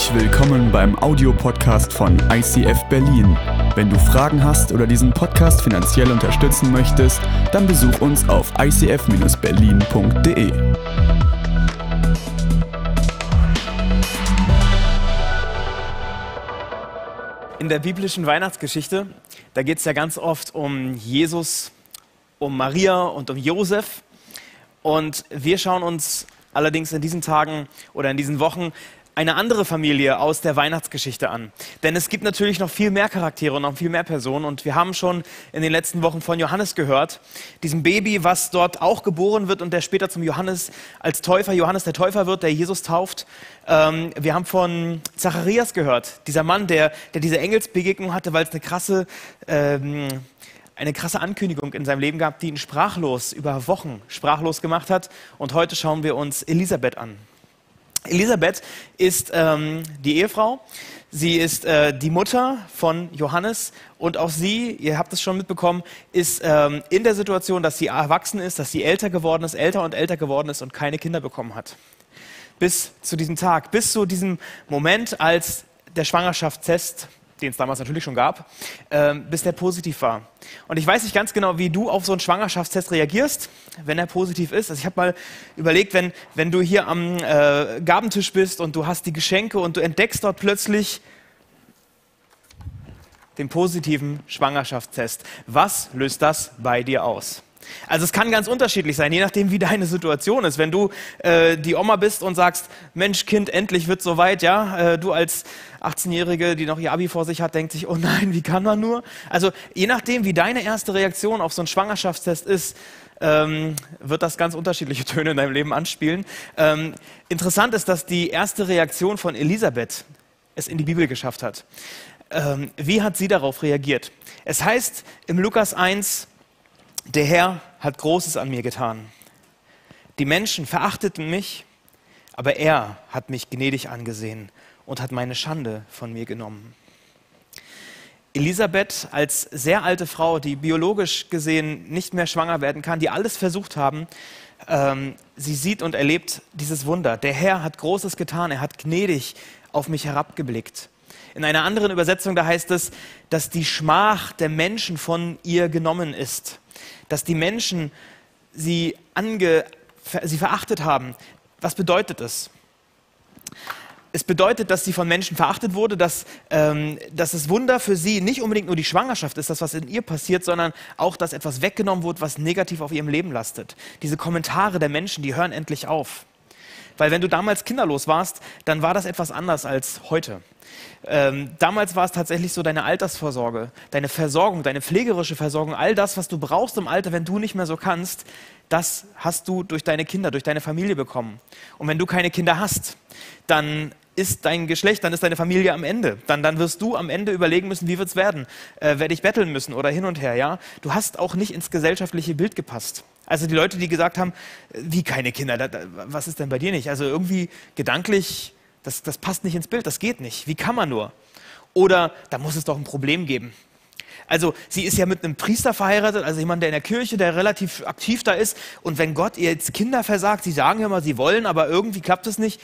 Herzlich willkommen beim Audiopodcast von ICF Berlin. Wenn du Fragen hast oder diesen Podcast finanziell unterstützen möchtest, dann besuch uns auf icf-berlin.de. In der biblischen Weihnachtsgeschichte, da geht es ja ganz oft um Jesus, um Maria und um Josef. Und wir schauen uns allerdings in diesen Tagen oder in diesen Wochen eine andere Familie aus der Weihnachtsgeschichte an. Denn es gibt natürlich noch viel mehr Charaktere und noch viel mehr Personen. Und wir haben schon in den letzten Wochen von Johannes gehört, diesem Baby, was dort auch geboren wird und der später zum Johannes als Täufer, Johannes der Täufer wird, der Jesus tauft. Ähm, wir haben von Zacharias gehört, dieser Mann, der, der diese Engelsbegegnung hatte, weil es eine krasse... Ähm, eine krasse Ankündigung in seinem Leben gab, die ihn sprachlos über Wochen sprachlos gemacht hat. Und heute schauen wir uns Elisabeth an. Elisabeth ist ähm, die Ehefrau. Sie ist äh, die Mutter von Johannes und auch sie, ihr habt es schon mitbekommen, ist ähm, in der Situation, dass sie erwachsen ist, dass sie älter geworden ist, älter und älter geworden ist und keine Kinder bekommen hat. Bis zu diesem Tag, bis zu diesem Moment, als der Schwangerschaftstest den es damals natürlich schon gab, ähm, bis der positiv war. Und ich weiß nicht ganz genau, wie du auf so einen Schwangerschaftstest reagierst, wenn er positiv ist. Also ich habe mal überlegt, wenn, wenn du hier am äh, Gabentisch bist und du hast die Geschenke und du entdeckst dort plötzlich den positiven Schwangerschaftstest. Was löst das bei dir aus? Also es kann ganz unterschiedlich sein, je nachdem, wie deine Situation ist. Wenn du äh, die Oma bist und sagst, Mensch, Kind, endlich wird soweit, ja, äh, du als 18-Jährige, die noch ihr Abi vor sich hat, denkt sich, oh nein, wie kann man nur? Also je nachdem, wie deine erste Reaktion auf so einen Schwangerschaftstest ist, ähm, wird das ganz unterschiedliche Töne in deinem Leben anspielen. Ähm, interessant ist, dass die erste Reaktion von Elisabeth es in die Bibel geschafft hat. Ähm, wie hat sie darauf reagiert? Es heißt im Lukas 1, der Herr hat Großes an mir getan. Die Menschen verachteten mich, aber er hat mich gnädig angesehen und hat meine Schande von mir genommen. Elisabeth als sehr alte Frau, die biologisch gesehen nicht mehr schwanger werden kann, die alles versucht haben, ähm, sie sieht und erlebt dieses Wunder. Der Herr hat Großes getan, er hat gnädig auf mich herabgeblickt. In einer anderen Übersetzung, da heißt es, dass die Schmach der Menschen von ihr genommen ist dass die Menschen sie, ange, sie verachtet haben. Was bedeutet das? Es bedeutet, dass sie von Menschen verachtet wurde, dass, ähm, dass das Wunder für sie nicht unbedingt nur die Schwangerschaft ist, das, was in ihr passiert, sondern auch, dass etwas weggenommen wurde, was negativ auf ihrem Leben lastet. Diese Kommentare der Menschen, die hören endlich auf. Weil wenn du damals kinderlos warst, dann war das etwas anders als heute. Ähm, damals war es tatsächlich so deine Altersvorsorge, deine Versorgung, deine pflegerische Versorgung, all das, was du brauchst im Alter, wenn du nicht mehr so kannst, das hast du durch deine Kinder, durch deine Familie bekommen. Und wenn du keine Kinder hast, dann ist dein Geschlecht, dann ist deine Familie am Ende. Dann, dann wirst du am Ende überlegen müssen, wie wird es werden? Äh, werde ich betteln müssen oder hin und her, ja? Du hast auch nicht ins gesellschaftliche Bild gepasst. Also die Leute, die gesagt haben, wie keine Kinder, da, da, was ist denn bei dir nicht? Also irgendwie gedanklich, das, das passt nicht ins Bild, das geht nicht. Wie kann man nur? Oder da muss es doch ein Problem geben. Also sie ist ja mit einem Priester verheiratet, also jemand, der in der Kirche, der relativ aktiv da ist. Und wenn Gott ihr jetzt Kinder versagt, sie sagen ja mal, sie wollen, aber irgendwie klappt es nicht,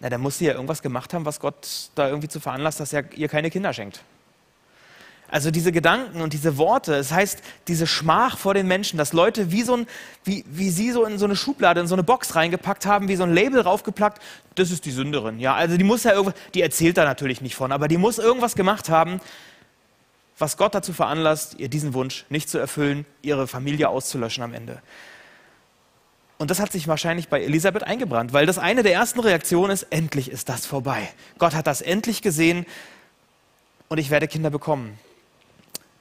na, dann muss sie ja irgendwas gemacht haben, was Gott da irgendwie zu veranlasst, dass er ihr keine Kinder schenkt. Also diese Gedanken und diese Worte, es das heißt, diese Schmach vor den Menschen, dass Leute wie, so ein, wie, wie sie so in so eine Schublade, in so eine Box reingepackt haben, wie so ein Label raufgeplackt, das ist die Sünderin. Ja, also die muss ja irgendwas, die erzählt da natürlich nicht von, aber die muss irgendwas gemacht haben, was Gott dazu veranlasst, ihr diesen Wunsch nicht zu erfüllen, ihre Familie auszulöschen am Ende. Und das hat sich wahrscheinlich bei Elisabeth eingebrannt, weil das eine der ersten Reaktionen ist, endlich ist das vorbei. Gott hat das endlich gesehen und ich werde Kinder bekommen.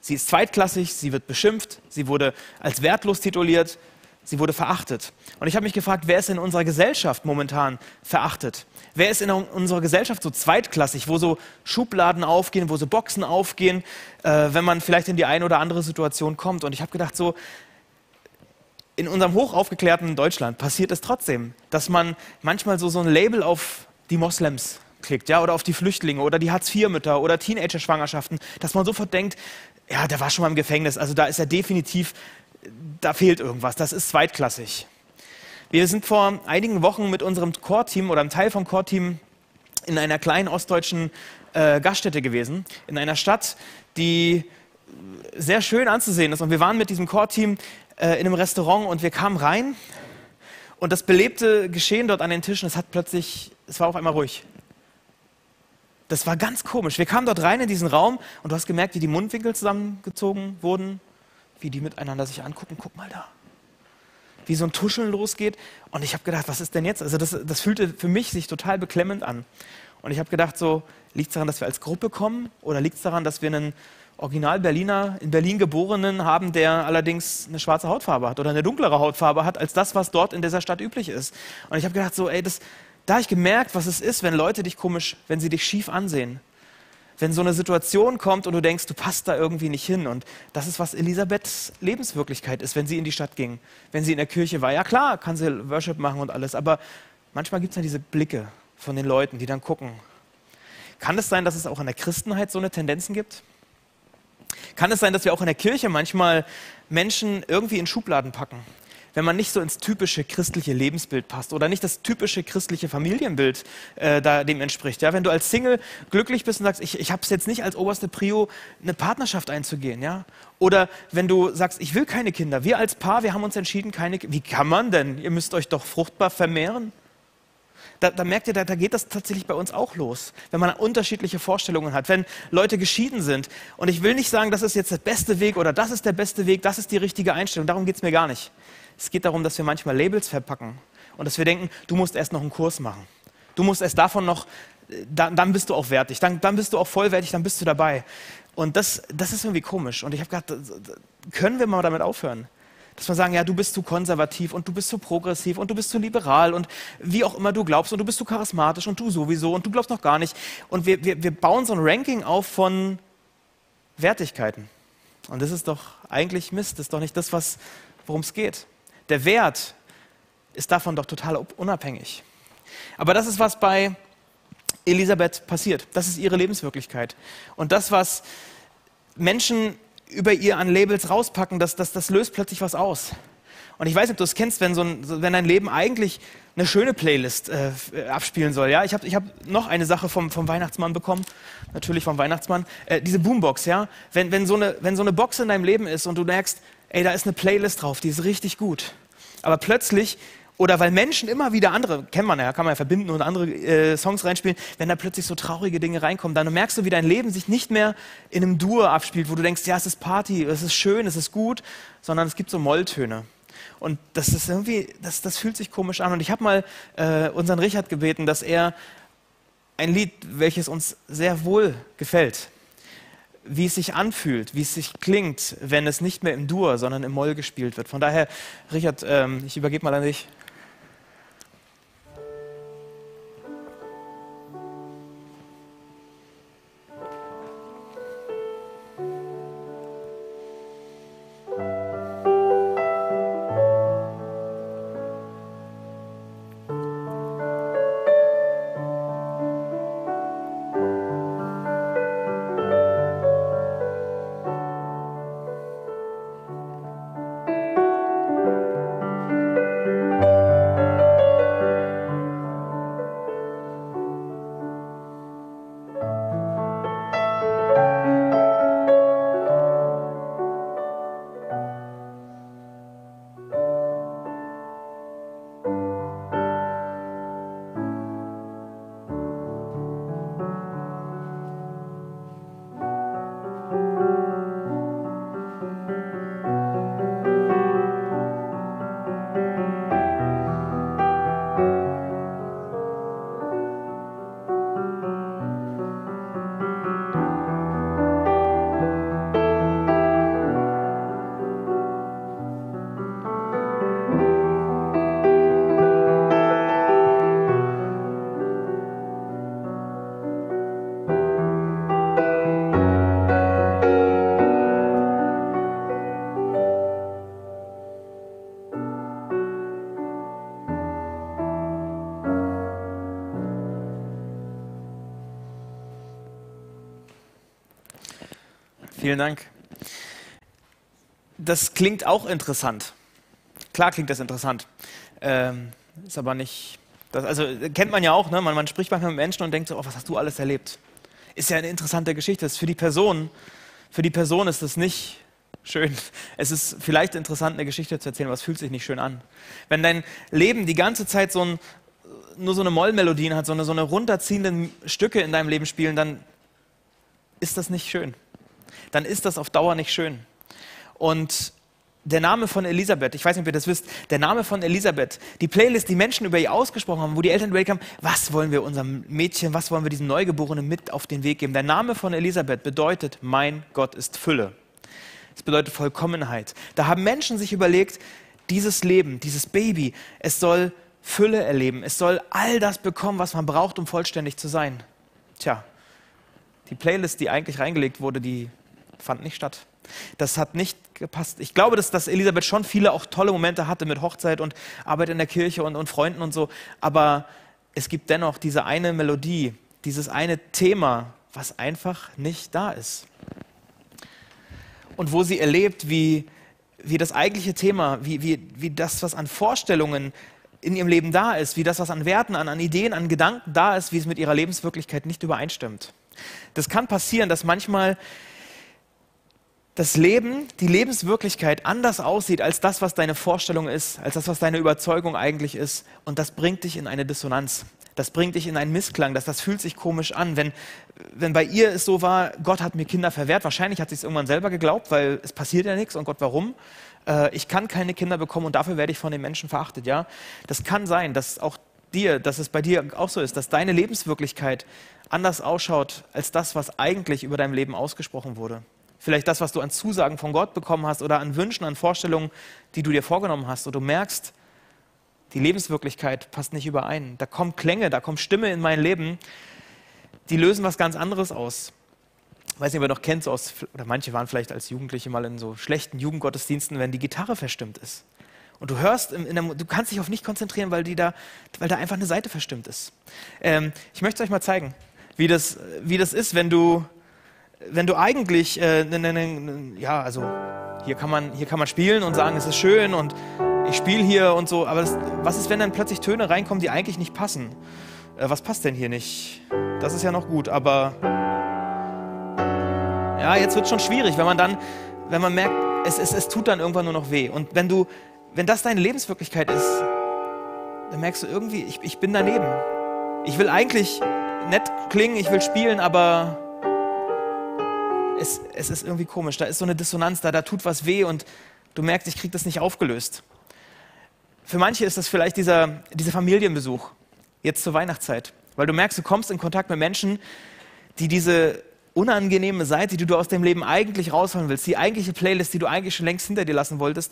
Sie ist zweitklassig, sie wird beschimpft, sie wurde als wertlos tituliert, sie wurde verachtet. Und ich habe mich gefragt, wer ist in unserer Gesellschaft momentan verachtet? Wer ist in unserer Gesellschaft so zweitklassig, wo so Schubladen aufgehen, wo so Boxen aufgehen, äh, wenn man vielleicht in die eine oder andere Situation kommt? Und ich habe gedacht, so in unserem hochaufgeklärten Deutschland passiert es trotzdem, dass man manchmal so, so ein Label auf die Moslems klickt, ja, oder auf die Flüchtlinge oder die Hartz-IV-Mütter oder Teenager-Schwangerschaften, dass man sofort denkt, ja, der war schon mal im Gefängnis, also da ist er definitiv, da fehlt irgendwas, das ist zweitklassig. Wir sind vor einigen Wochen mit unserem Core-Team oder einem Teil vom Core-Team in einer kleinen ostdeutschen äh, Gaststätte gewesen, in einer Stadt, die sehr schön anzusehen ist. Und wir waren mit diesem Core-Team äh, in einem Restaurant und wir kamen rein und das belebte Geschehen dort an den Tischen, es hat plötzlich, es war auf einmal ruhig. Das war ganz komisch. Wir kamen dort rein in diesen Raum und du hast gemerkt, wie die Mundwinkel zusammengezogen wurden, wie die miteinander sich angucken. Guck mal da. Wie so ein Tuscheln losgeht. Und ich habe gedacht, was ist denn jetzt? Also das, das fühlte für mich sich total beklemmend an. Und ich habe gedacht, so, liegt es daran, dass wir als Gruppe kommen? Oder liegt es daran, dass wir einen Original Berliner, in Berlin geborenen haben, der allerdings eine schwarze Hautfarbe hat oder eine dunklere Hautfarbe hat, als das, was dort in dieser Stadt üblich ist. Und ich habe gedacht, so, ey, das, da habe ich gemerkt, was es ist, wenn Leute dich komisch, wenn sie dich schief ansehen. Wenn so eine Situation kommt und du denkst, du passt da irgendwie nicht hin. Und das ist, was Elisabeths Lebenswirklichkeit ist, wenn sie in die Stadt ging. Wenn sie in der Kirche war. Ja klar, kann sie Worship machen und alles. Aber manchmal gibt es ja diese Blicke von den Leuten, die dann gucken. Kann es sein, dass es auch in der Christenheit so eine Tendenzen gibt? Kann es sein, dass wir auch in der Kirche manchmal Menschen irgendwie in Schubladen packen? Wenn man nicht so ins typische christliche Lebensbild passt oder nicht das typische christliche Familienbild äh, da dem entspricht. Ja? Wenn du als Single glücklich bist und sagst, ich, ich habe es jetzt nicht als oberste Prio, eine Partnerschaft einzugehen. Ja? Oder wenn du sagst, ich will keine Kinder. Wir als Paar, wir haben uns entschieden, keine Wie kann man denn? Ihr müsst euch doch fruchtbar vermehren. Da, da, merkt ihr, da, da, geht das tatsächlich bei uns auch los, wenn man unterschiedliche Vorstellungen hat, wenn Leute geschieden sind. Und ich will nicht sagen, das ist jetzt der beste Weg oder das ist der beste Weg, das ist die richtige Einstellung. Darum geht es mir gar nicht. Es geht darum, dass wir manchmal Labels verpacken und dass wir denken, du musst erst noch einen Kurs machen. Du musst erst davon noch, dann, dann bist du auch wertig, dann, dann bist du auch vollwertig, dann bist du dabei. Und das, das ist irgendwie komisch. Und ich habe gedacht, können wir mal damit aufhören? Dass wir sagen, ja, du bist zu konservativ und du bist zu progressiv und du bist zu liberal und wie auch immer du glaubst und du bist zu charismatisch und du sowieso und du glaubst noch gar nicht. Und wir, wir, wir bauen so ein Ranking auf von Wertigkeiten. Und das ist doch eigentlich Mist, das ist doch nicht das, worum es geht. Der Wert ist davon doch total unabhängig. Aber das ist, was bei Elisabeth passiert. Das ist ihre Lebenswirklichkeit. Und das, was Menschen über ihr an Labels rauspacken, das, das, das löst plötzlich was aus. Und ich weiß nicht, ob du es kennst, wenn, so ein, wenn dein Leben eigentlich eine schöne Playlist äh, abspielen soll. Ja? Ich habe ich hab noch eine Sache vom, vom Weihnachtsmann bekommen, natürlich vom Weihnachtsmann. Äh, diese Boombox, ja. Wenn, wenn, so eine, wenn so eine Box in deinem Leben ist und du merkst, ey, da ist eine Playlist drauf, die ist richtig gut. Aber plötzlich, oder weil Menschen immer wieder andere, kennt man ja, kann man ja verbinden und andere äh, Songs reinspielen, wenn da plötzlich so traurige Dinge reinkommen, dann merkst du, wie dein Leben sich nicht mehr in einem Dur abspielt, wo du denkst, ja, es ist Party, es ist schön, es ist gut, sondern es gibt so Molltöne. Und das ist irgendwie, das, das fühlt sich komisch an. Und ich habe mal äh, unseren Richard gebeten, dass er ein Lied, welches uns sehr wohl gefällt, wie es sich anfühlt, wie es sich klingt, wenn es nicht mehr im Dur, sondern im Moll gespielt wird. Von daher, Richard, ähm, ich übergebe mal an dich. Vielen Dank. Das klingt auch interessant. Klar klingt das interessant. Ähm, ist aber nicht Das, also kennt man ja auch, ne? man, man spricht manchmal mit Menschen und denkt so, oh, was hast du alles erlebt? Ist ja eine interessante Geschichte. Das ist für die Person, für die Person ist das nicht schön. Es ist vielleicht interessant, eine Geschichte zu erzählen, aber es fühlt sich nicht schön an. Wenn dein Leben die ganze Zeit so ein, nur so eine Mollmelodien hat, so eine, so eine runterziehenden Stücke in deinem Leben spielen, dann ist das nicht schön. Dann ist das auf Dauer nicht schön. Und der Name von Elisabeth, ich weiß nicht, ob ihr das wisst, der Name von Elisabeth, die Playlist, die Menschen über ihr ausgesprochen haben, wo die Eltern überlegt was wollen wir unserem Mädchen, was wollen wir diesem Neugeborenen mit auf den Weg geben. Der Name von Elisabeth bedeutet, mein Gott ist Fülle. Es bedeutet Vollkommenheit. Da haben Menschen sich überlegt, dieses Leben, dieses Baby, es soll Fülle erleben, es soll all das bekommen, was man braucht, um vollständig zu sein. Tja, die Playlist, die eigentlich reingelegt wurde, die fand nicht statt. Das hat nicht gepasst. Ich glaube, dass, dass Elisabeth schon viele auch tolle Momente hatte mit Hochzeit und Arbeit in der Kirche und, und Freunden und so. Aber es gibt dennoch diese eine Melodie, dieses eine Thema, was einfach nicht da ist. Und wo sie erlebt, wie, wie das eigentliche Thema, wie, wie, wie das, was an Vorstellungen in ihrem Leben da ist, wie das, was an Werten, an, an Ideen, an Gedanken da ist, wie es mit ihrer Lebenswirklichkeit nicht übereinstimmt. Das kann passieren, dass manchmal das Leben, die Lebenswirklichkeit anders aussieht als das, was deine Vorstellung ist, als das, was deine Überzeugung eigentlich ist. Und das bringt dich in eine Dissonanz. Das bringt dich in einen Missklang. Das, das fühlt sich komisch an. Wenn, wenn bei ihr es so war, Gott hat mir Kinder verwehrt, wahrscheinlich hat sie es irgendwann selber geglaubt, weil es passiert ja nichts und Gott, warum? Äh, ich kann keine Kinder bekommen und dafür werde ich von den Menschen verachtet. Ja, das kann sein, dass auch dir, dass es bei dir auch so ist, dass deine Lebenswirklichkeit anders ausschaut als das, was eigentlich über dein Leben ausgesprochen wurde. Vielleicht das, was du an Zusagen von Gott bekommen hast oder an Wünschen, an Vorstellungen, die du dir vorgenommen hast. Und du merkst, die Lebenswirklichkeit passt nicht überein. Da kommen Klänge, da kommt Stimme in mein Leben, die lösen was ganz anderes aus. Ich weiß nicht, ob ihr noch kennt, so aus, oder manche waren vielleicht als Jugendliche mal in so schlechten Jugendgottesdiensten, wenn die Gitarre verstimmt ist. Und du hörst, der, du kannst dich auf nicht konzentrieren, weil, die da, weil da einfach eine Seite verstimmt ist. Ähm, ich möchte es euch mal zeigen, wie das, wie das ist, wenn du, wenn du eigentlich, äh, ne, ne, ne, ja, also hier kann, man, hier kann man spielen und sagen, es ist schön und ich spiele hier und so, aber das, was ist, wenn dann plötzlich Töne reinkommen, die eigentlich nicht passen? Äh, was passt denn hier nicht? Das ist ja noch gut, aber ja, jetzt wird es schon schwierig, wenn man dann, wenn man merkt, es, es, es tut dann irgendwann nur noch weh. Und wenn du, wenn das deine Lebenswirklichkeit ist, dann merkst du irgendwie, ich, ich bin daneben. Ich will eigentlich nett klingen, ich will spielen, aber es, es ist irgendwie komisch. Da ist so eine Dissonanz da, da tut was weh und du merkst, ich kriege das nicht aufgelöst. Für manche ist das vielleicht dieser, dieser Familienbesuch, jetzt zur Weihnachtszeit, weil du merkst, du kommst in Kontakt mit Menschen, die diese unangenehme Seite, die du aus dem Leben eigentlich rausholen willst, die eigentliche Playlist, die du eigentlich schon längst hinter dir lassen wolltest,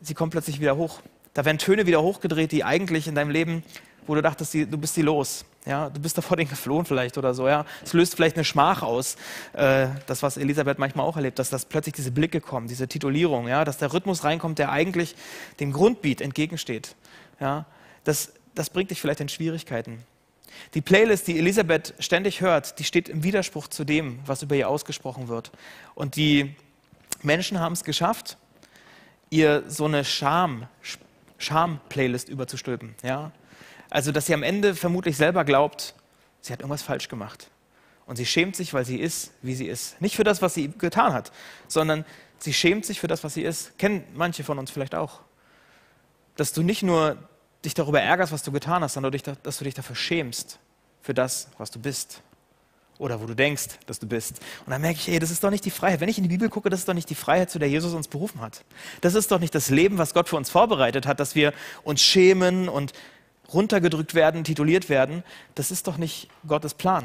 sie kommt plötzlich wieder hoch. Da werden Töne wieder hochgedreht, die eigentlich in deinem Leben, wo du dachtest, du bist sie los. Ja, du bist davor den geflohen vielleicht oder so. Ja, es löst vielleicht eine Schmach aus. Äh, das, was Elisabeth manchmal auch erlebt, dass, dass plötzlich diese Blicke kommen, diese Titulierung, ja, dass der Rhythmus reinkommt, der eigentlich dem Grundbeat entgegensteht. Ja, das, das bringt dich vielleicht in Schwierigkeiten. Die Playlist, die Elisabeth ständig hört, die steht im Widerspruch zu dem, was über ihr ausgesprochen wird. Und die Menschen haben es geschafft, ihr so eine Scham, Scham-Playlist überzustülpen. Ja? Also, dass sie am Ende vermutlich selber glaubt, sie hat irgendwas falsch gemacht. Und sie schämt sich, weil sie ist, wie sie ist. Nicht für das, was sie getan hat, sondern sie schämt sich für das, was sie ist. Kennen manche von uns vielleicht auch. Dass du nicht nur dich darüber ärgerst, was du getan hast, sondern dass du dich dafür schämst, für das, was du bist. Oder wo du denkst, dass du bist. Und dann merke ich, ey, das ist doch nicht die Freiheit. Wenn ich in die Bibel gucke, das ist doch nicht die Freiheit, zu der Jesus uns berufen hat. Das ist doch nicht das Leben, was Gott für uns vorbereitet hat, dass wir uns schämen und runtergedrückt werden, tituliert werden, das ist doch nicht Gottes Plan.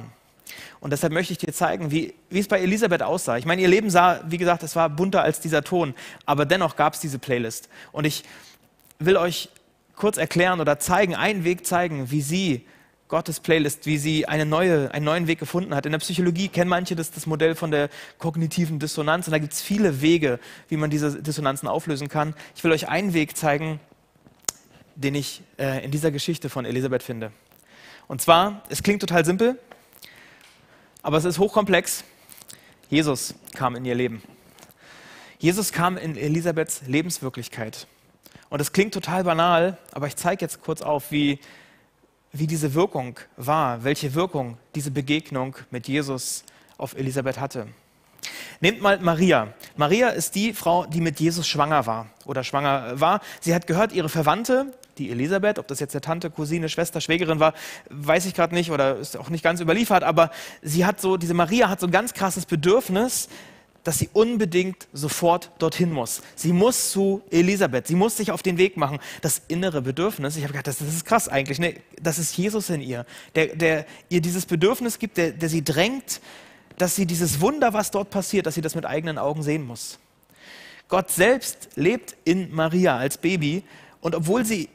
Und deshalb möchte ich dir zeigen, wie, wie es bei Elisabeth aussah. Ich meine, ihr Leben sah, wie gesagt, es war bunter als dieser Ton, aber dennoch gab es diese Playlist. Und ich will euch kurz erklären oder zeigen, einen Weg zeigen, wie sie Gottes Playlist, wie sie eine neue, einen neuen Weg gefunden hat. In der Psychologie kennen manche das, das Modell von der kognitiven Dissonanz und da gibt es viele Wege, wie man diese Dissonanzen auflösen kann. Ich will euch einen Weg zeigen, den ich äh, in dieser Geschichte von Elisabeth finde. Und zwar, es klingt total simpel, aber es ist hochkomplex. Jesus kam in ihr Leben. Jesus kam in Elisabeths Lebenswirklichkeit. Und es klingt total banal, aber ich zeige jetzt kurz auf, wie, wie diese Wirkung war, welche Wirkung diese Begegnung mit Jesus auf Elisabeth hatte. Nehmt mal Maria. Maria ist die Frau, die mit Jesus schwanger war oder schwanger war. Sie hat gehört, ihre Verwandte, die Elisabeth, ob das jetzt der Tante, Cousine, Schwester, Schwägerin war, weiß ich gerade nicht oder ist auch nicht ganz überliefert, aber sie hat so, diese Maria hat so ein ganz krasses Bedürfnis, dass sie unbedingt sofort dorthin muss. Sie muss zu Elisabeth, sie muss sich auf den Weg machen. Das innere Bedürfnis, ich habe gedacht, das, das, ist krass eigentlich, ne? das ist Jesus in ihr, der, der ihr dieses Bedürfnis gibt, der, der sie drängt, dass sie dieses Wunder, was dort passiert, dass sie das mit eigenen Augen sehen muss. Gott selbst lebt in Maria als Baby und obwohl sie,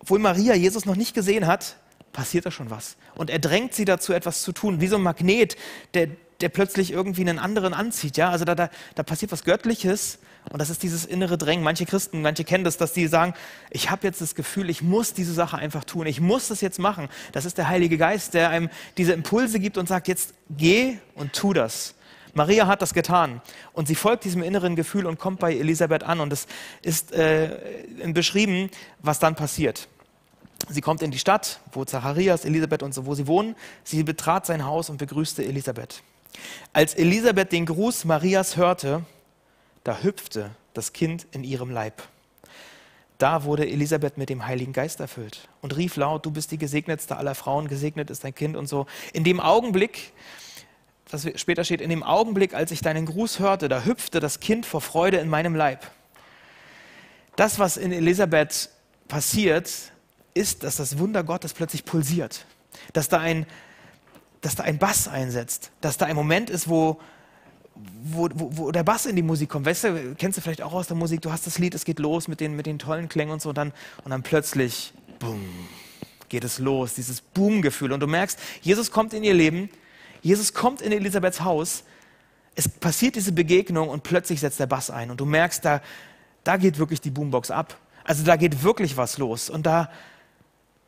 obwohl Maria Jesus noch nicht gesehen hat, passiert da schon was. Und er drängt sie dazu, etwas zu tun, wie so ein Magnet, der, der plötzlich irgendwie einen anderen anzieht. Ja? Also da, da, da passiert was Göttliches und das ist dieses innere Drängen. Manche Christen, manche kennen das, dass die sagen, ich habe jetzt das Gefühl, ich muss diese Sache einfach tun, ich muss das jetzt machen. Das ist der Heilige Geist, der einem diese Impulse gibt und sagt, jetzt geh und tu das. Maria hat das getan und sie folgt diesem inneren Gefühl und kommt bei Elisabeth an und es ist äh, beschrieben, was dann passiert. Sie kommt in die Stadt, wo Zacharias, Elisabeth und so, wo sie wohnen. Sie betrat sein Haus und begrüßte Elisabeth. Als Elisabeth den Gruß Marias hörte, da hüpfte das Kind in ihrem Leib. Da wurde Elisabeth mit dem Heiligen Geist erfüllt und rief laut, du bist die gesegnetste aller Frauen, gesegnet ist dein Kind und so. In dem Augenblick, das später steht, in dem Augenblick, als ich deinen Gruß hörte, da hüpfte das Kind vor Freude in meinem Leib. Das, was in Elisabeth passiert, ist, dass das Wunder Gottes plötzlich pulsiert, dass da ein, dass da ein Bass einsetzt, dass da ein Moment ist, wo, wo, wo, wo, der Bass in die Musik kommt. Weißt du, kennst du vielleicht auch aus der Musik, du hast das Lied, es geht los mit den, mit den tollen Klängen und so und dann, und dann plötzlich, boom, geht es los, dieses Boom-Gefühl. Und du merkst, Jesus kommt in ihr Leben, Jesus kommt in Elisabeths Haus, es passiert diese Begegnung und plötzlich setzt der Bass ein und du merkst, da, da geht wirklich die Boombox ab. Also da geht wirklich was los und da,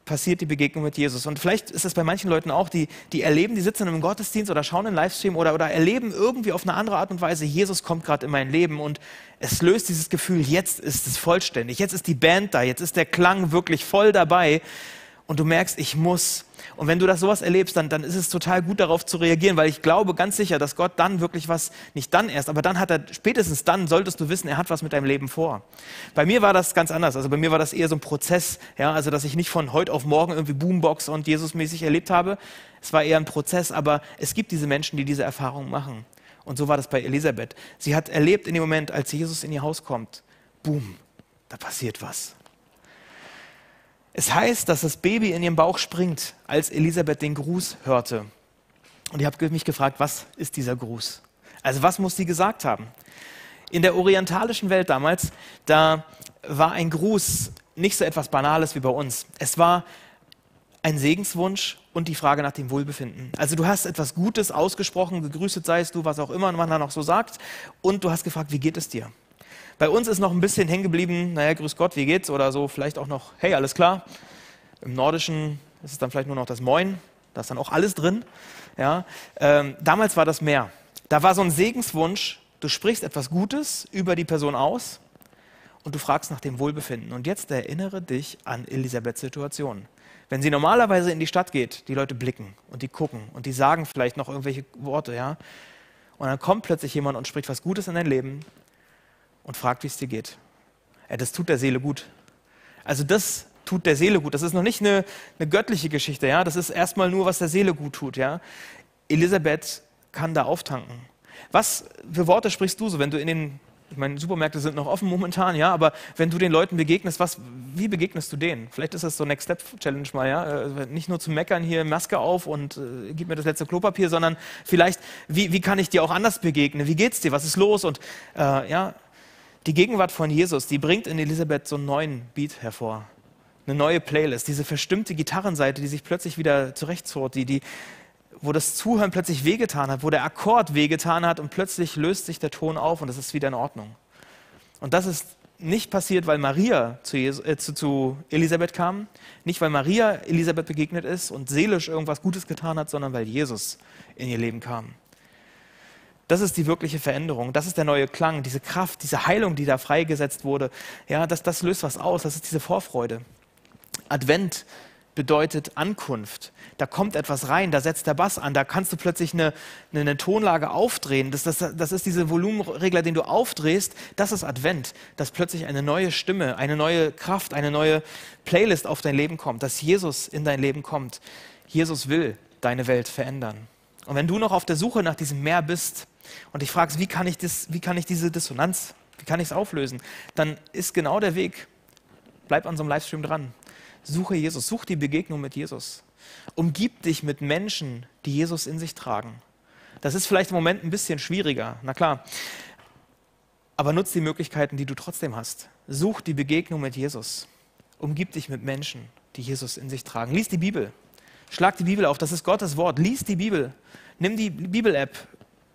passiert die Begegnung mit Jesus. Und vielleicht ist es bei manchen Leuten auch, die, die erleben, die sitzen im Gottesdienst oder schauen einen Livestream oder, oder erleben irgendwie auf eine andere Art und Weise, Jesus kommt gerade in mein Leben und es löst dieses Gefühl, jetzt ist es vollständig, jetzt ist die Band da, jetzt ist der Klang wirklich voll dabei und du merkst, ich muss. Und wenn du das sowas erlebst, dann, dann ist es total gut darauf zu reagieren, weil ich glaube ganz sicher, dass Gott dann wirklich was, nicht dann erst, aber dann hat er, spätestens dann solltest du wissen, er hat was mit deinem Leben vor. Bei mir war das ganz anders. Also bei mir war das eher so ein Prozess, ja, also dass ich nicht von heute auf morgen irgendwie Boombox und Jesus-mäßig erlebt habe. Es war eher ein Prozess, aber es gibt diese Menschen, die diese Erfahrung machen. Und so war das bei Elisabeth. Sie hat erlebt in dem Moment, als Jesus in ihr Haus kommt, boom, da passiert was. Es heißt, dass das Baby in ihrem Bauch springt, als Elisabeth den Gruß hörte. Und ich habe mich gefragt, was ist dieser Gruß? Also was muss sie gesagt haben? In der orientalischen Welt damals, da war ein Gruß nicht so etwas Banales wie bei uns. Es war ein Segenswunsch und die Frage nach dem Wohlbefinden. Also du hast etwas Gutes ausgesprochen, gegrüßet seist du, was auch immer man dann auch so sagt, und du hast gefragt, wie geht es dir? Bei uns ist noch ein bisschen hängen geblieben, naja, grüß Gott, wie geht's? Oder so, vielleicht auch noch, hey, alles klar. Im Nordischen ist es dann vielleicht nur noch das Moin, da ist dann auch alles drin. Ja. Ähm, damals war das mehr. Da war so ein Segenswunsch, du sprichst etwas Gutes über die Person aus und du fragst nach dem Wohlbefinden. Und jetzt erinnere dich an Elisabeths Situation. Wenn sie normalerweise in die Stadt geht, die Leute blicken und die gucken und die sagen vielleicht noch irgendwelche Worte, ja. Und dann kommt plötzlich jemand und spricht was Gutes in dein Leben und fragt, wie es dir geht. Ja, das tut der Seele gut. Also das tut der Seele gut. Das ist noch nicht eine, eine göttliche Geschichte, ja. Das ist erstmal nur, was der Seele gut tut, ja. Elisabeth kann da auftanken. Was für Worte sprichst du so, wenn du in den, ich meine, Supermärkte sind noch offen momentan, ja, aber wenn du den Leuten begegnest, was, wie begegnest du denen? Vielleicht ist das so Next Step Challenge mal, ja. Äh, nicht nur zu meckern hier Maske auf und äh, gib mir das letzte Klopapier, sondern vielleicht, wie, wie kann ich dir auch anders begegnen? Wie geht's dir? Was ist los? Und äh, ja, die Gegenwart von Jesus, die bringt in Elisabeth so einen neuen Beat hervor. Eine neue Playlist, diese verstimmte Gitarrenseite, die sich plötzlich wieder zurechtzurrt, die, die, wo das Zuhören plötzlich wehgetan hat, wo der Akkord wehgetan hat und plötzlich löst sich der Ton auf und es ist wieder in Ordnung. Und das ist nicht passiert, weil Maria zu, Jesus, äh, zu, zu, Elisabeth kam, nicht weil Maria Elisabeth begegnet ist und seelisch irgendwas Gutes getan hat, sondern weil Jesus in ihr Leben kam. Das ist die wirkliche Veränderung. Das ist der neue Klang, diese Kraft, diese Heilung, die da freigesetzt wurde. Ja, das, das löst was aus. Das ist diese Vorfreude. Advent bedeutet Ankunft. Da kommt etwas rein, da setzt der Bass an, da kannst du plötzlich eine, eine Tonlage aufdrehen. Das, das, das ist dieser Volumenregler, den du aufdrehst. Das ist Advent, dass plötzlich eine neue Stimme, eine neue Kraft, eine neue Playlist auf dein Leben kommt, dass Jesus in dein Leben kommt. Jesus will deine Welt verändern. Und wenn du noch auf der Suche nach diesem Mehr bist und dich fragst, wie kann ich, das, wie kann ich diese Dissonanz, wie kann ich es auflösen, dann ist genau der Weg, bleib an so einem Livestream dran. Suche Jesus, such die Begegnung mit Jesus. Umgib dich mit Menschen, die Jesus in sich tragen. Das ist vielleicht im Moment ein bisschen schwieriger, na klar. Aber nutz die Möglichkeiten, die du trotzdem hast. Such die Begegnung mit Jesus. Umgib dich mit Menschen, die Jesus in sich tragen. Lies die Bibel. Schlag die Bibel auf, das ist Gottes Wort. Lies die Bibel. Nimm die Bibel-App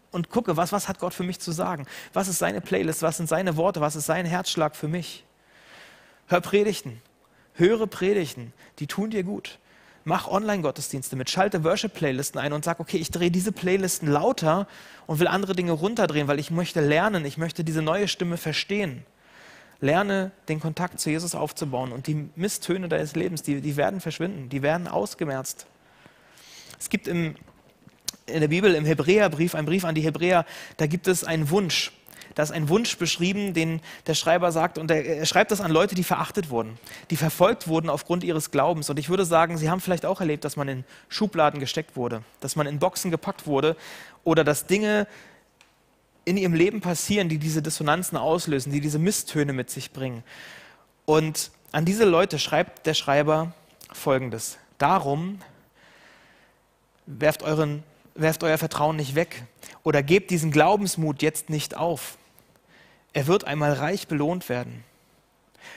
und gucke, was, was hat Gott für mich zu sagen? Was ist seine Playlist? Was sind seine Worte? Was ist sein Herzschlag für mich? Hör Predigten. Höre Predigten, die tun dir gut. Mach Online-Gottesdienste mit, schalte Worship-Playlisten ein und sag, okay, ich drehe diese Playlisten lauter und will andere Dinge runterdrehen, weil ich möchte lernen, ich möchte diese neue Stimme verstehen. Lerne den Kontakt zu Jesus aufzubauen und die Misstöne deines Lebens, die, die werden verschwinden, die werden ausgemerzt. Es gibt im, in der Bibel, im Hebräerbrief, einen Brief an die Hebräer, da gibt es einen Wunsch. Da ist ein Wunsch beschrieben, den der Schreiber sagt, und er, er schreibt das an Leute, die verachtet wurden, die verfolgt wurden aufgrund ihres Glaubens. Und ich würde sagen, sie haben vielleicht auch erlebt, dass man in Schubladen gesteckt wurde, dass man in Boxen gepackt wurde oder dass Dinge in ihrem Leben passieren, die diese Dissonanzen auslösen, die diese Misstöne mit sich bringen. Und an diese Leute schreibt der Schreiber Folgendes. Darum werft, euren, werft euer Vertrauen nicht weg oder gebt diesen Glaubensmut jetzt nicht auf. Er wird einmal reich belohnt werden.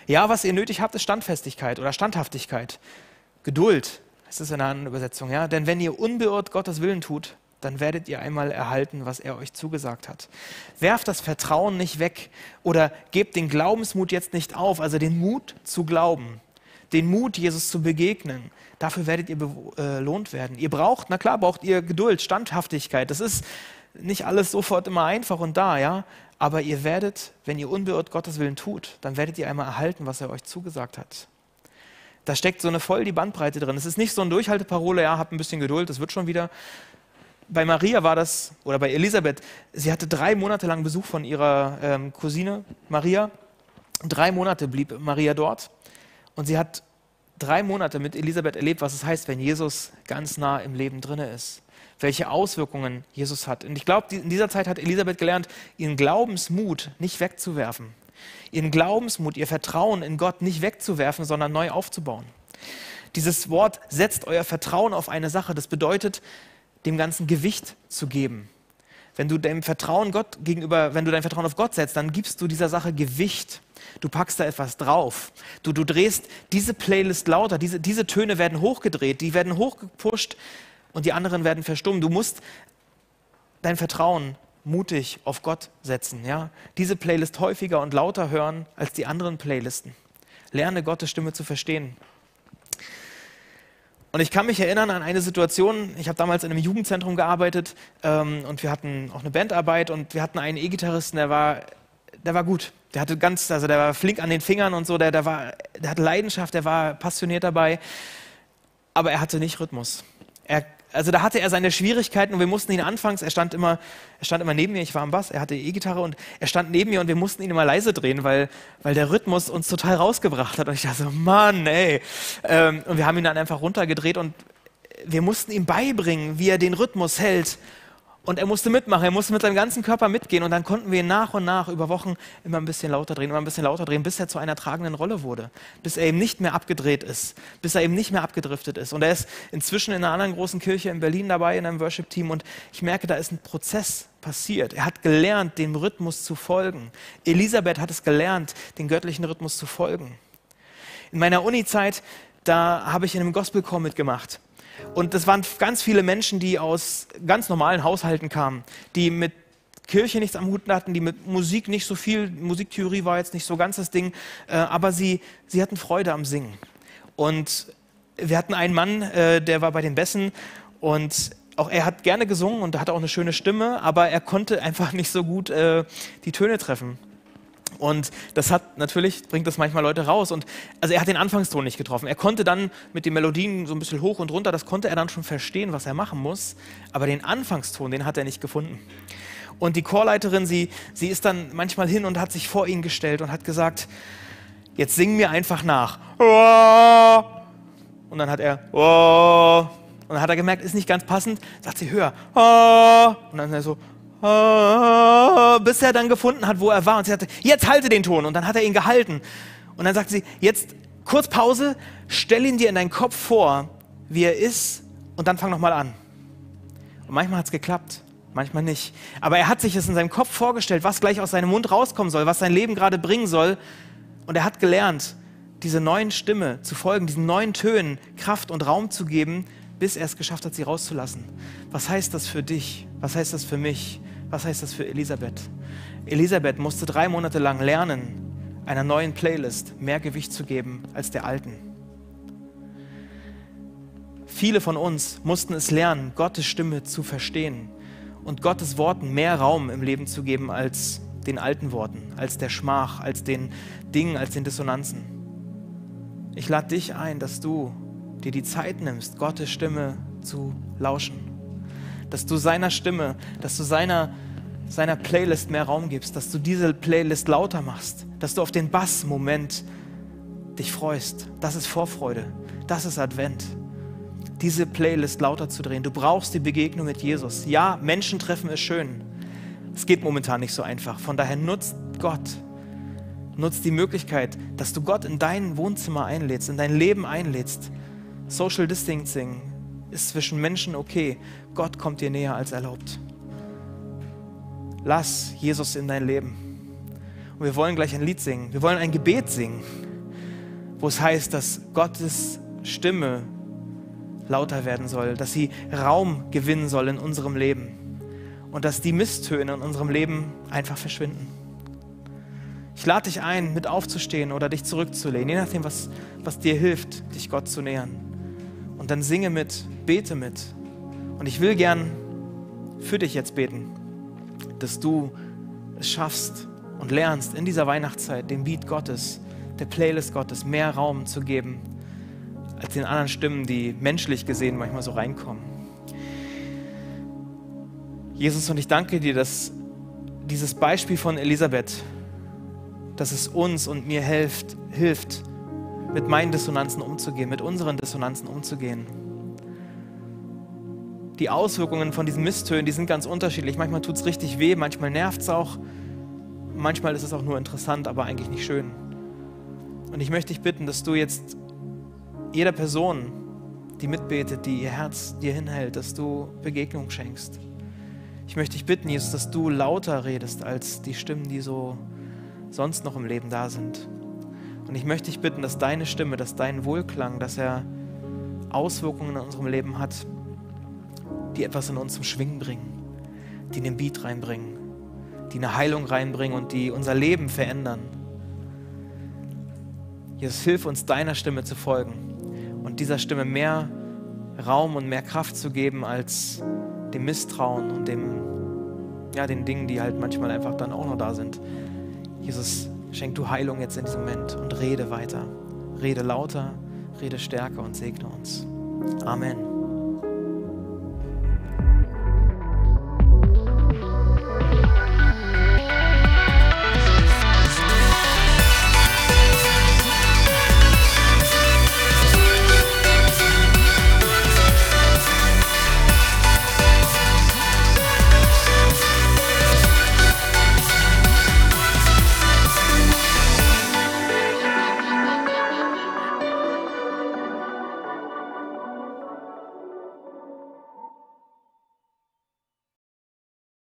Ja, was ihr nötig habt, ist Standfestigkeit oder Standhaftigkeit. Geduld, das ist in einer anderen Übersetzung, ja. Denn wenn ihr unbeirrt Gottes Willen tut, dann werdet ihr einmal erhalten, was er euch zugesagt hat. Werft das Vertrauen nicht weg oder gebt den Glaubensmut jetzt nicht auf, also den Mut zu glauben, den Mut, Jesus zu begegnen. Dafür werdet ihr belohnt werden. Ihr braucht, na klar, braucht ihr Geduld, Standhaftigkeit. Das ist nicht alles sofort immer einfach und da, ja. Aber ihr werdet, wenn ihr unbeirrt Gottes Willen tut, dann werdet ihr einmal erhalten, was er euch zugesagt hat. Da steckt so eine voll die Bandbreite drin. Es ist nicht so ein Durchhalteparole, ja, habt ein bisschen Geduld, das wird schon wieder. Bei Maria war das, oder bei Elisabeth, sie hatte drei Monate lang Besuch von ihrer ähm, Cousine Maria. Drei Monate blieb Maria dort. Und sie hat drei Monate mit Elisabeth erlebt, was es heißt, wenn Jesus ganz nah im Leben drinne ist welche Auswirkungen Jesus hat. Und ich glaube, in dieser Zeit hat Elisabeth gelernt, ihren Glaubensmut nicht wegzuwerfen. Ihren Glaubensmut, ihr Vertrauen in Gott nicht wegzuwerfen, sondern neu aufzubauen. Dieses Wort setzt euer Vertrauen auf eine Sache. Das bedeutet, dem ganzen Gewicht zu geben. Wenn du deinem Vertrauen Gott gegenüber, wenn du dein Vertrauen auf Gott setzt, dann gibst du dieser Sache Gewicht. Du packst da etwas drauf. Du, du drehst diese Playlist lauter, diese, diese Töne werden hochgedreht, die werden hochgepusht, und die anderen werden verstummen. Du musst dein Vertrauen mutig auf Gott setzen. Ja? Diese Playlist häufiger und lauter hören als die anderen Playlisten. Lerne Gottes Stimme zu verstehen. Und ich kann mich erinnern an eine Situation, ich habe damals in einem Jugendzentrum gearbeitet ähm, und wir hatten auch eine Bandarbeit und wir hatten einen E-Gitarristen, der war, der war gut. Der hatte ganz, also der war flink an den Fingern und so, der, der, war, der hatte Leidenschaft, der war passioniert dabei, aber er hatte nicht Rhythmus. Er also da hatte er seine Schwierigkeiten und wir mussten ihn anfangs, er stand immer, er stand immer neben mir, ich war am Bass, er hatte E-Gitarre und er stand neben mir und wir mussten ihn immer leise drehen, weil, weil der Rhythmus uns total rausgebracht hat. Und ich dachte so, Mann, ey. Ähm, und wir haben ihn dann einfach runtergedreht und wir mussten ihm beibringen, wie er den Rhythmus hält und er musste mitmachen, er musste mit seinem ganzen Körper mitgehen. Und dann konnten wir ihn nach und nach über Wochen immer ein bisschen lauter drehen, immer ein bisschen lauter drehen, bis er zu einer tragenden Rolle wurde. Bis er eben nicht mehr abgedreht ist, bis er eben nicht mehr abgedriftet ist. Und er ist inzwischen in einer anderen großen Kirche in Berlin dabei, in einem Worship-Team. Und ich merke, da ist ein Prozess passiert. Er hat gelernt, dem Rhythmus zu folgen. Elisabeth hat es gelernt, den göttlichen Rhythmus zu folgen. In meiner Uni-Zeit, da habe ich in einem Gospelchor mitgemacht. Und das waren ganz viele Menschen, die aus ganz normalen Haushalten kamen, die mit Kirche nichts am Hut hatten, die mit Musik nicht so viel, Musiktheorie war jetzt nicht so ganz das Ding, äh, aber sie, sie hatten Freude am Singen. Und wir hatten einen Mann, äh, der war bei den Bessen und auch er hat gerne gesungen und hatte auch eine schöne Stimme, aber er konnte einfach nicht so gut äh, die Töne treffen. Und das hat natürlich, bringt das manchmal Leute raus. Und also er hat den Anfangston nicht getroffen. Er konnte dann mit den Melodien so ein bisschen hoch und runter, das konnte er dann schon verstehen, was er machen muss. Aber den Anfangston, den hat er nicht gefunden. Und die Chorleiterin, sie, sie ist dann manchmal hin und hat sich vor ihn gestellt und hat gesagt, jetzt sing mir einfach nach. Und dann hat er, und dann hat er gemerkt, ist nicht ganz passend, sagt sie höher. Und dann ist er so, bis er dann gefunden hat, wo er war. Und sie sagte, jetzt halte den Ton. Und dann hat er ihn gehalten. Und dann sagt sie, jetzt kurz Pause, stell ihn dir in deinen Kopf vor, wie er ist, und dann fang nochmal an. Und manchmal hat es geklappt, manchmal nicht. Aber er hat sich es in seinem Kopf vorgestellt, was gleich aus seinem Mund rauskommen soll, was sein Leben gerade bringen soll. Und er hat gelernt, diese neuen Stimme zu folgen, diesen neuen Tönen Kraft und Raum zu geben, bis er es geschafft hat, sie rauszulassen. Was heißt das für dich? Was heißt das für mich? Was heißt das für Elisabeth? Elisabeth musste drei Monate lang lernen, einer neuen Playlist mehr Gewicht zu geben als der alten. Viele von uns mussten es lernen, Gottes Stimme zu verstehen und Gottes Worten mehr Raum im Leben zu geben als den alten Worten, als der Schmach, als den Dingen, als den Dissonanzen. Ich lade dich ein, dass du dir die Zeit nimmst, Gottes Stimme zu lauschen dass du seiner Stimme, dass du seiner, seiner Playlist mehr Raum gibst, dass du diese Playlist lauter machst, dass du auf den Bass-Moment dich freust. Das ist Vorfreude, das ist Advent. Diese Playlist lauter zu drehen. Du brauchst die Begegnung mit Jesus. Ja, Menschen treffen ist schön. Es geht momentan nicht so einfach. Von daher nutzt Gott, nutzt die Möglichkeit, dass du Gott in dein Wohnzimmer einlädst, in dein Leben einlädst. Social Distancing, ist zwischen Menschen okay. Gott kommt dir näher als erlaubt. Lass Jesus in dein Leben. Und wir wollen gleich ein Lied singen. Wir wollen ein Gebet singen, wo es heißt, dass Gottes Stimme lauter werden soll, dass sie Raum gewinnen soll in unserem Leben und dass die Misstöne in unserem Leben einfach verschwinden. Ich lade dich ein, mit aufzustehen oder dich zurückzulehnen, je nachdem, was, was dir hilft, dich Gott zu nähern. Und dann singe mit, bete mit. Und ich will gern für dich jetzt beten, dass du es schaffst und lernst, in dieser Weihnachtszeit dem Beat Gottes, der Playlist Gottes, mehr Raum zu geben, als den anderen Stimmen, die menschlich gesehen manchmal so reinkommen. Jesus, und ich danke dir, dass dieses Beispiel von Elisabeth, dass es uns und mir hilft, hilft, mit meinen Dissonanzen umzugehen, mit unseren Dissonanzen umzugehen die Auswirkungen von diesen Misstönen, die sind ganz unterschiedlich. Manchmal tut es richtig weh, manchmal nervt es auch. Manchmal ist es auch nur interessant, aber eigentlich nicht schön. Und ich möchte dich bitten, dass du jetzt jeder Person, die mitbetet, die ihr Herz dir hinhält, dass du Begegnung schenkst. Ich möchte dich bitten, Jesus, dass du lauter redest als die Stimmen, die so sonst noch im Leben da sind. Und ich möchte dich bitten, dass deine Stimme, dass dein Wohlklang, dass er Auswirkungen in unserem Leben hat, die etwas in uns zum Schwingen bringen, die einen Beat reinbringen, die eine Heilung reinbringen und die unser Leben verändern. Jesus, hilf uns, deiner Stimme zu folgen und dieser Stimme mehr Raum und mehr Kraft zu geben als dem Misstrauen und dem, ja, den Dingen, die halt manchmal einfach dann auch noch da sind. Jesus, schenk du Heilung jetzt in diesem Moment und rede weiter. Rede lauter, rede stärker und segne uns. Amen.